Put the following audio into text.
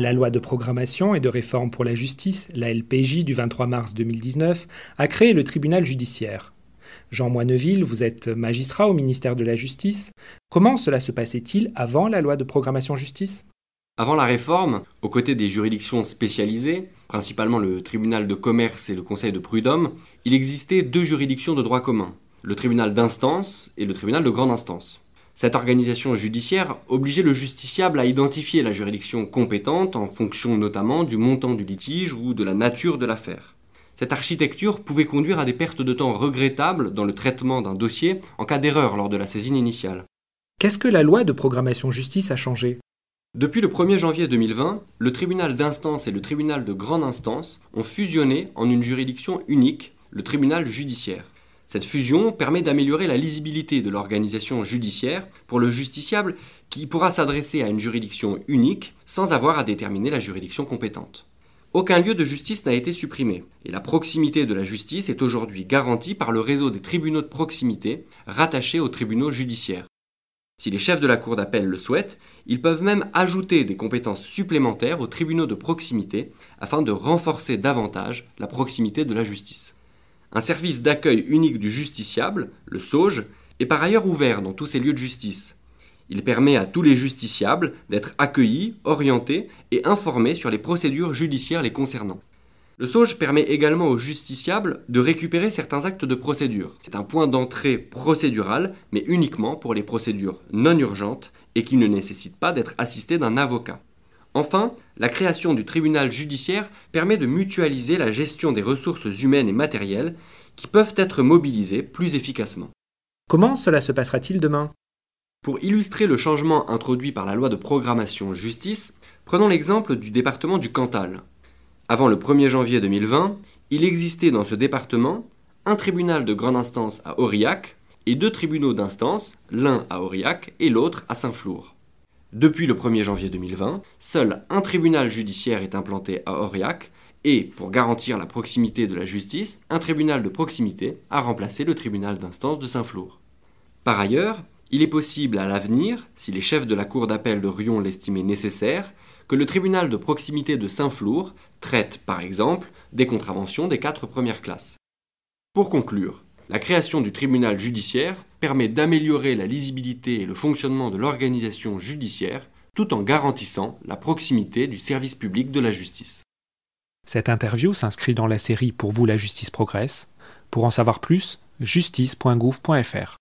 La loi de programmation et de réforme pour la justice, la LPJ du 23 mars 2019, a créé le tribunal judiciaire. Jean Moineville, vous êtes magistrat au ministère de la Justice. Comment cela se passait-il avant la loi de programmation justice? Avant la réforme, aux côtés des juridictions spécialisées, principalement le tribunal de commerce et le conseil de prud'homme, il existait deux juridictions de droit commun, le tribunal d'instance et le tribunal de grande instance. Cette organisation judiciaire obligeait le justiciable à identifier la juridiction compétente en fonction notamment du montant du litige ou de la nature de l'affaire. Cette architecture pouvait conduire à des pertes de temps regrettables dans le traitement d'un dossier en cas d'erreur lors de la saisine initiale. Qu'est-ce que la loi de programmation justice a changé? Depuis le 1er janvier 2020, le tribunal d'instance et le tribunal de grande instance ont fusionné en une juridiction unique, le tribunal judiciaire. Cette fusion permet d'améliorer la lisibilité de l'organisation judiciaire pour le justiciable qui pourra s'adresser à une juridiction unique sans avoir à déterminer la juridiction compétente. Aucun lieu de justice n'a été supprimé, et la proximité de la justice est aujourd'hui garantie par le réseau des tribunaux de proximité rattachés aux tribunaux judiciaires. Si les chefs de la Cour d'appel le souhaitent, ils peuvent même ajouter des compétences supplémentaires aux tribunaux de proximité afin de renforcer davantage la proximité de la justice. Un service d'accueil unique du justiciable, le SAUGE, est par ailleurs ouvert dans tous ces lieux de justice. Il permet à tous les justiciables d'être accueillis, orientés et informés sur les procédures judiciaires les concernant. Le SAUGE permet également aux justiciables de récupérer certains actes de procédure. C'est un point d'entrée procédural, mais uniquement pour les procédures non urgentes et qui ne nécessitent pas d'être assistés d'un avocat. Enfin, la création du tribunal judiciaire permet de mutualiser la gestion des ressources humaines et matérielles qui peuvent être mobilisées plus efficacement. Comment cela se passera-t-il demain? Pour illustrer le changement introduit par la loi de programmation justice, prenons l'exemple du département du Cantal. Avant le 1er janvier 2020, il existait dans ce département un tribunal de grande instance à Aurillac et deux tribunaux d'instance, l'un à Aurillac et l'autre à Saint-Flour. Depuis le 1er janvier 2020, seul un tribunal judiciaire est implanté à Aurillac et, pour garantir la proximité de la justice, un tribunal de proximité a remplacé le tribunal d'instance de Saint-Flour. Par ailleurs, il est possible à l'avenir, si les chefs de la cour d'appel de Rion l'estimaient nécessaire, que le tribunal de proximité de Saint-Flour traite, par exemple, des contraventions des quatre premières classes. Pour conclure, la création du tribunal judiciaire permet d'améliorer la lisibilité et le fonctionnement de l'organisation judiciaire tout en garantissant la proximité du service public de la justice. Cette interview s'inscrit dans la série Pour vous la justice progresse. Pour en savoir plus, justice.gouv.fr.